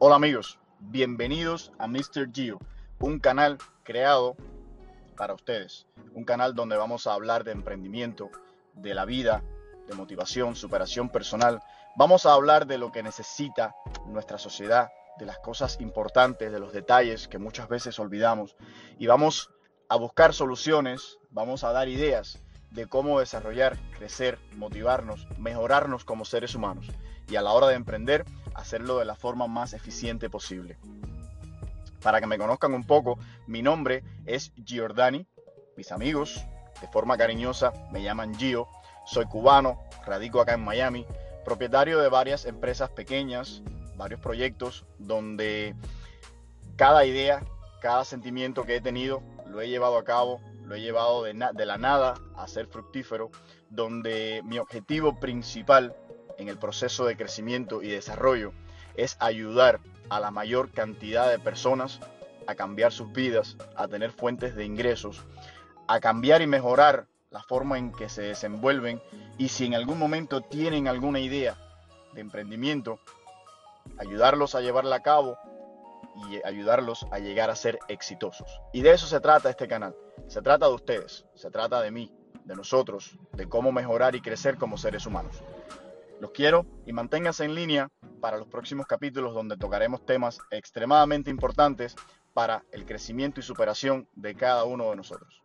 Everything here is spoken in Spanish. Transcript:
Hola amigos, bienvenidos a Mr. Gio, un canal creado para ustedes, un canal donde vamos a hablar de emprendimiento, de la vida, de motivación, superación personal. Vamos a hablar de lo que necesita nuestra sociedad, de las cosas importantes, de los detalles que muchas veces olvidamos y vamos a buscar soluciones, vamos a dar ideas de cómo desarrollar, crecer, motivarnos, mejorarnos como seres humanos y a la hora de emprender, hacerlo de la forma más eficiente posible. Para que me conozcan un poco, mi nombre es Giordani, mis amigos de forma cariñosa me llaman Gio, soy cubano, radico acá en Miami, propietario de varias empresas pequeñas, varios proyectos donde cada idea, cada sentimiento que he tenido lo he llevado a cabo lo he llevado de, la nada a ser fructífero, donde mi objetivo principal en el proceso de crecimiento y desarrollo es ayudar a la mayor cantidad de personas a cambiar sus vidas, a tener fuentes de ingresos, a cambiar y mejorar la forma en que se desenvuelven y si en algún momento tienen alguna idea de emprendimiento, ayudarlos a llevarla a cabo y ayudarlos a llegar a ser exitosos. Y de eso se trata este canal. Se trata de ustedes, se trata de mí, de nosotros, de cómo mejorar y crecer como seres humanos. Los quiero y manténganse en línea para los próximos capítulos donde tocaremos temas extremadamente importantes para el crecimiento y superación de cada uno de nosotros.